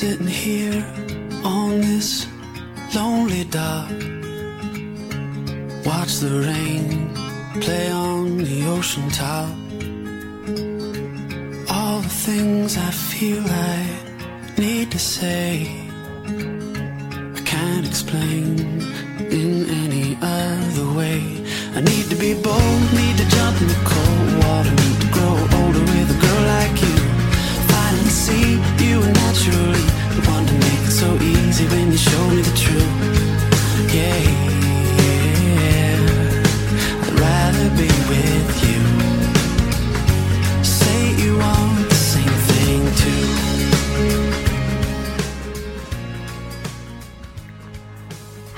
sitting here on this lonely dock. Watch the rain play on the ocean top. All the things I feel I need to say, I can't explain in any other way. I need to be bold, need to jump in the cold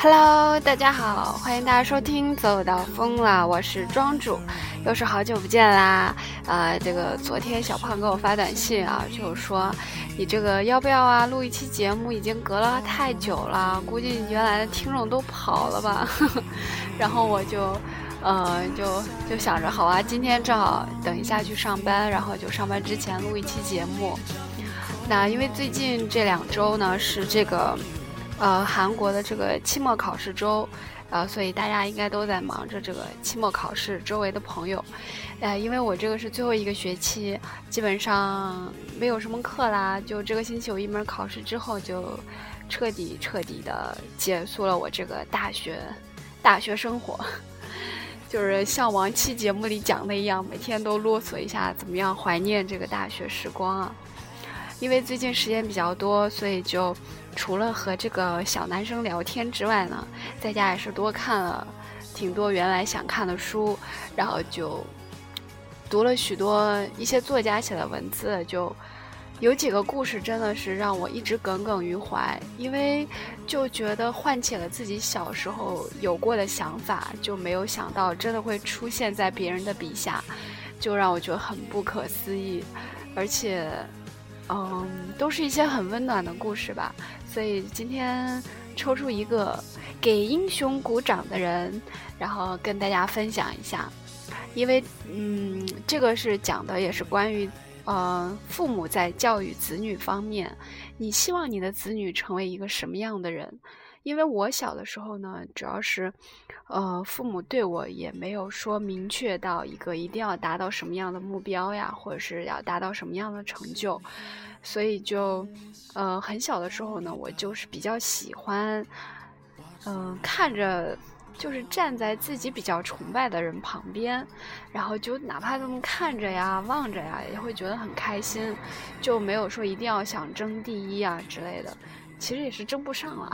Hello，大家好，欢迎大家收听《走到疯了》，我是庄主，又是好久不见啦。呃，这个昨天小胖给我发短信啊，就说你这个要不要啊？录一期节目已经隔了太久了，估计原来的听众都跑了吧。然后我就，呃，就就想着好啊，今天正好等一下去上班，然后就上班之前录一期节目。那因为最近这两周呢是这个。呃，韩国的这个期末考试周，呃，所以大家应该都在忙着这个期末考试。周围的朋友，呃，因为我这个是最后一个学期，基本上没有什么课啦，就这个星期有一门考试之后，就彻底彻底的结束了我这个大学大学生活。就是像往期节目里讲的一样，每天都啰嗦一下怎么样怀念这个大学时光啊。因为最近时间比较多，所以就。除了和这个小男生聊天之外呢，在家也是多看了挺多原来想看的书，然后就读了许多一些作家写的文字，就有几个故事真的是让我一直耿耿于怀，因为就觉得唤起了自己小时候有过的想法，就没有想到真的会出现在别人的笔下，就让我觉得很不可思议，而且，嗯，都是一些很温暖的故事吧。所以今天抽出一个给英雄鼓掌的人，然后跟大家分享一下，因为嗯，这个是讲的也是关于呃父母在教育子女方面，你希望你的子女成为一个什么样的人？因为我小的时候呢，主要是呃父母对我也没有说明确到一个一定要达到什么样的目标呀，或者是要达到什么样的成就。所以就，呃，很小的时候呢，我就是比较喜欢，嗯，看着就是站在自己比较崇拜的人旁边，然后就哪怕这么看着呀、望着呀，也会觉得很开心，就没有说一定要想争第一啊之类的。其实也是争不上了，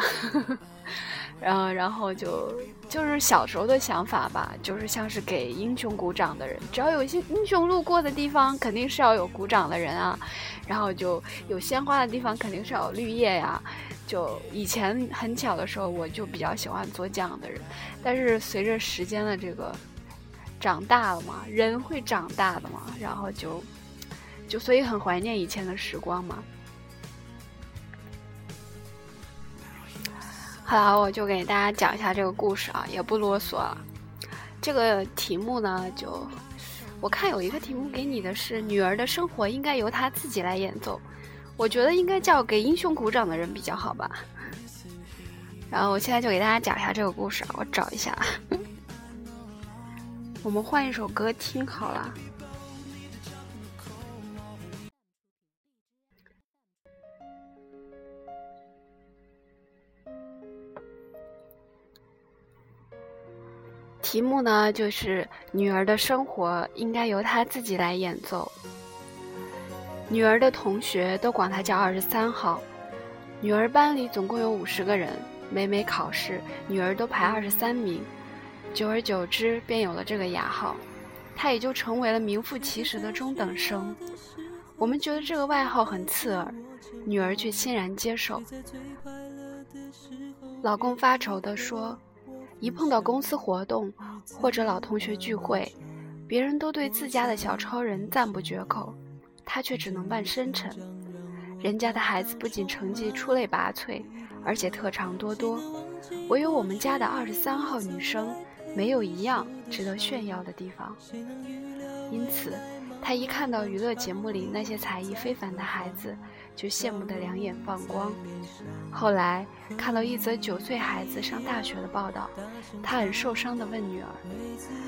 然后，然后就就是小时候的想法吧，就是像是给英雄鼓掌的人，只要有一些英雄路过的地方，肯定是要有鼓掌的人啊。然后就有鲜花的地方，肯定是要有绿叶呀。就以前很小的时候，我就比较喜欢做这样的人，但是随着时间的这个长大了嘛，人会长大的嘛，然后就就所以很怀念以前的时光嘛。好了，我就给大家讲一下这个故事啊，也不啰嗦了。这个题目呢，就我看有一个题目给你的是“女儿的生活应该由她自己来演奏”，我觉得应该叫“给英雄鼓掌的人”比较好吧。然后我现在就给大家讲一下这个故事啊，我找一下，我们换一首歌听好了。题目呢，就是女儿的生活应该由她自己来演奏。女儿的同学都管她叫二十三号。女儿班里总共有五十个人，每每考试，女儿都排二十三名。久而久之，便有了这个雅号，她也就成为了名副其实的中等生。我们觉得这个外号很刺耳，女儿却欣然接受。老公发愁地说。一碰到公司活动或者老同学聚会，别人都对自家的小超人赞不绝口，他却只能扮深沉。人家的孩子不仅成绩出类拔萃，而且特长多多，唯有我们家的二十三号女生没有一样值得炫耀的地方。因此，他一看到娱乐节目里那些才艺非凡的孩子，就羡慕得两眼放光。后来看到一则九岁孩子上大学的报道，他很受伤地问女儿：“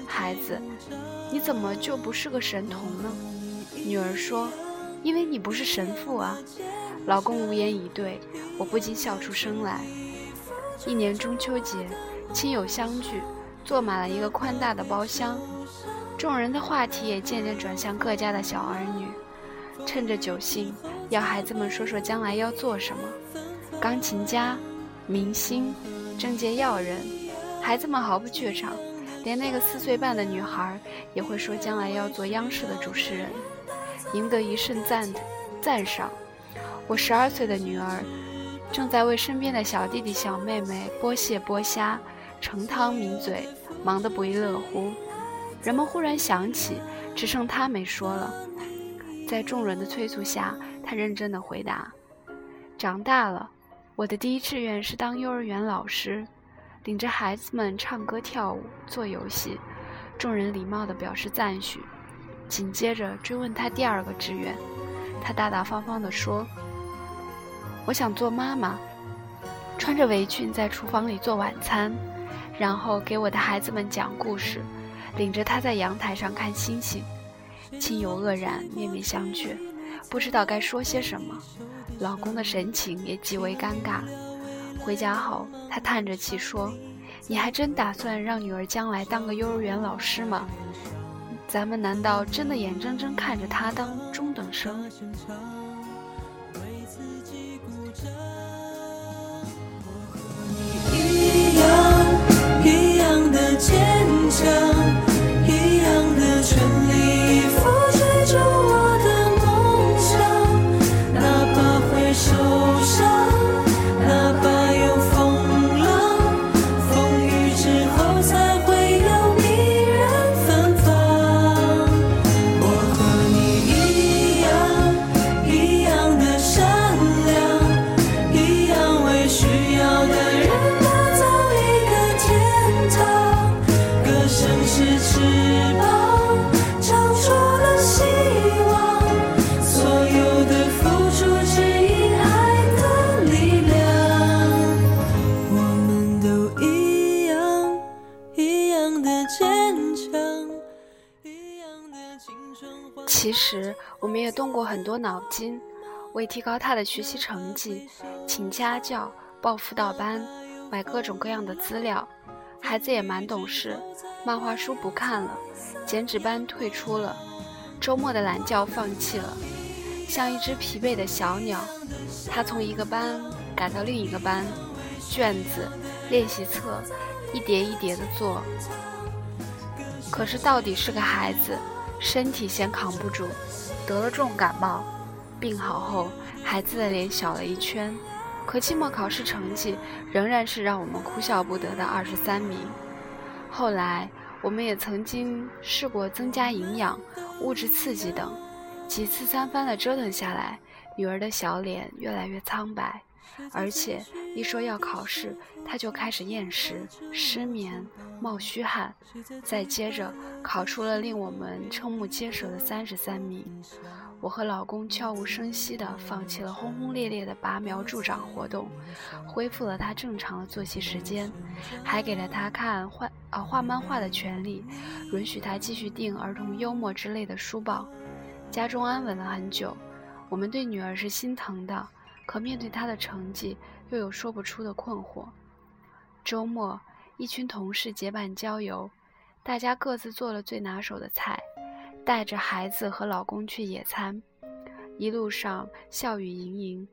孩子，你怎么就不是个神童呢？”女儿说：“因为你不是神父啊。”老公无言以对，我不禁笑出声来。一年中秋节，亲友相聚，坐满了一个宽大的包厢。众人的话题也渐渐转向各家的小儿女，趁着酒兴，要孩子们说说将来要做什么。钢琴家、明星、政界要人，孩子们毫不怯场，连那个四岁半的女孩也会说将来要做央视的主持人，赢得一瞬赞赞赏。我十二岁的女儿，正在为身边的小弟弟小妹妹剥蟹剥虾、盛汤抿嘴，忙得不亦乐乎。人们忽然想起，只剩他没说了。在众人的催促下，他认真的回答：“长大了，我的第一志愿是当幼儿园老师，领着孩子们唱歌跳舞做游戏。”众人礼貌地表示赞许。紧接着追问他第二个志愿，他大大方方地说：“我想做妈妈，穿着围裙在厨房里做晚餐，然后给我的孩子们讲故事。”领着他在阳台上看星星，亲友愕然，面面相觑，不知道该说些什么。老公的神情也极为尴尬。回家后，他叹着气说：“你还真打算让女儿将来当个幼儿园老师吗？咱们难道真的眼睁睁看着她当中等生？”一样一样的坚强。其实我们也动过很多脑筋，为提高他的学习成绩，请家教、报辅导班、买各种各样的资料。孩子也蛮懂事，漫画书不看了，剪纸班退出了，周末的懒觉放弃了，像一只疲惫的小鸟。他从一个班赶到另一个班，卷子、练习册一叠一叠的做。可是到底是个孩子。身体先扛不住，得了重感冒，病好后，孩子的脸小了一圈，可期末考试成绩仍然是让我们哭笑不得的二十三名。后来，我们也曾经试过增加营养、物质刺激等，几次三番的折腾下来，女儿的小脸越来越苍白。而且一说要考试，他就开始厌食、失眠、冒虚汗，再接着考出了令我们瞠目结舌的三十三名。我和老公悄无声息地放弃了轰轰烈烈的拔苗助长活动，恢复了他正常的作息时间，还给了他看画啊画漫画的权利，允许他继续订儿童幽默之类的书报。家中安稳了很久，我们对女儿是心疼的。可面对他的成绩，又有说不出的困惑。周末，一群同事结伴郊游，大家各自做了最拿手的菜，带着孩子和老公去野餐。一路上笑语盈盈，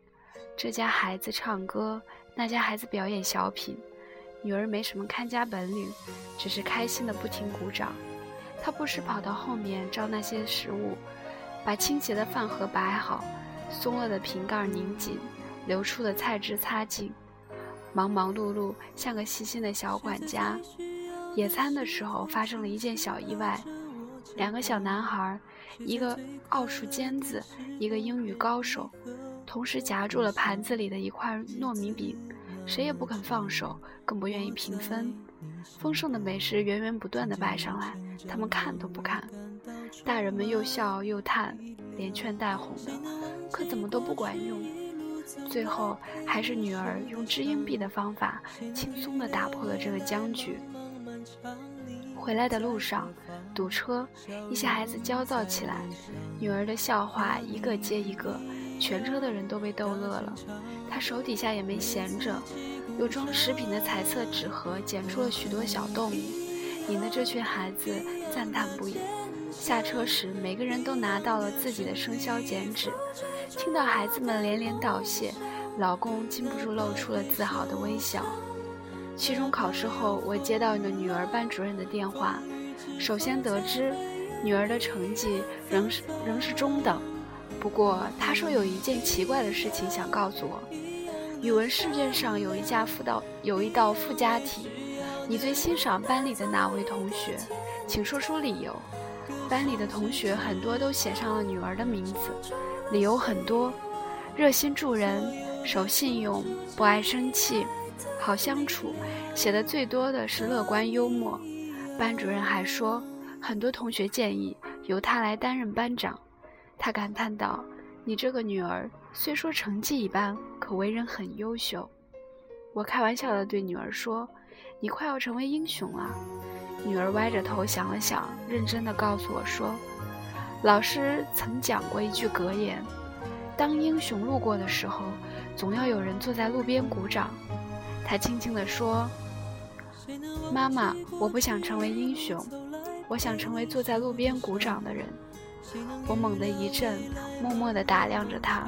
这家孩子唱歌，那家孩子表演小品。女儿没什么看家本领，只是开心的不停鼓掌。她不时跑到后面照那些食物，把倾斜的饭盒摆好。松了的瓶盖拧紧，流出的菜汁擦净，忙忙碌碌，像个细心的小管家。野餐的时候发生了一件小意外，两个小男孩，一个奥数尖子，一个英语高手，同时夹住了盘子里的一块糯米饼，谁也不肯放手，更不愿意平分。丰盛的美食源源不断地摆上来。他们看都不看。大人们又笑又叹，连劝带哄的，可怎么都不管用。最后，还是女儿用掷硬币的方法，轻松地打破了这个僵局。回来的路上，堵车，一些孩子焦躁起来，女儿的笑话一个接一个，全车的人都被逗乐了。她手底下也没闲着，有装食品的彩色纸盒剪出了许多小动物，引得这群孩子赞叹不已。下车时，每个人都拿到了自己的生肖剪纸。听到孩子们连连道谢，老公禁不住露出了自豪的微笑。期中考试后，我接到了女儿班主任的电话。首先得知，女儿的成绩仍是仍是中等。不过，她说有一件奇怪的事情想告诉我：语文试卷上有一家附道有一道附加题，你最欣赏班里的哪位同学？请说出理由。班里的同学很多都写上了女儿的名字，理由很多：热心助人、守信用、不爱生气、好相处。写的最多的是乐观幽默。班主任还说，很多同学建议由他来担任班长。他感叹道：“你这个女儿虽说成绩一般，可为人很优秀。”我开玩笑地对女儿说：“你快要成为英雄了。”女儿歪着头想了想，认真地告诉我说：“老师曾讲过一句格言，当英雄路过的时候，总要有人坐在路边鼓掌。”她轻轻地说：“妈妈，我不想成为英雄，我想成为坐在路边鼓掌的人。”我猛地一震，默默地打量着她，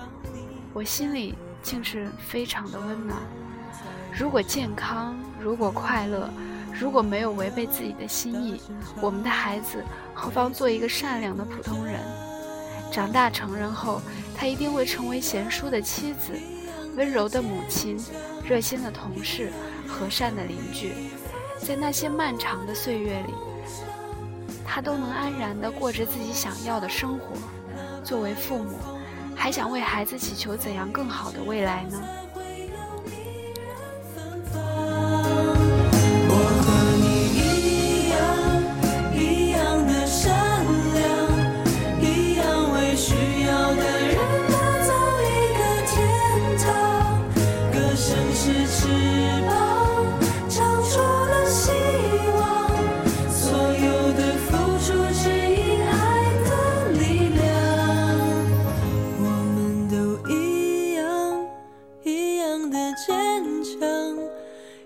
我心里竟是非常的温暖。如果健康，如果快乐。如果没有违背自己的心意，我们的孩子何妨做一个善良的普通人？长大成人后，他一定会成为贤淑的妻子、温柔的母亲、热心的同事、和善的邻居。在那些漫长的岁月里，他都能安然地过着自己想要的生活。作为父母，还想为孩子祈求怎样更好的未来呢？是翅膀长出了希望所有的付出只因爱的力量。我们都一样一样的坚强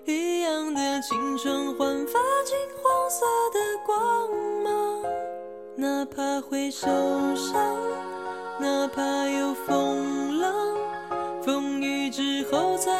一样的青春焕发金黄色的光芒。哪怕会受伤哪怕有风浪风雨之后才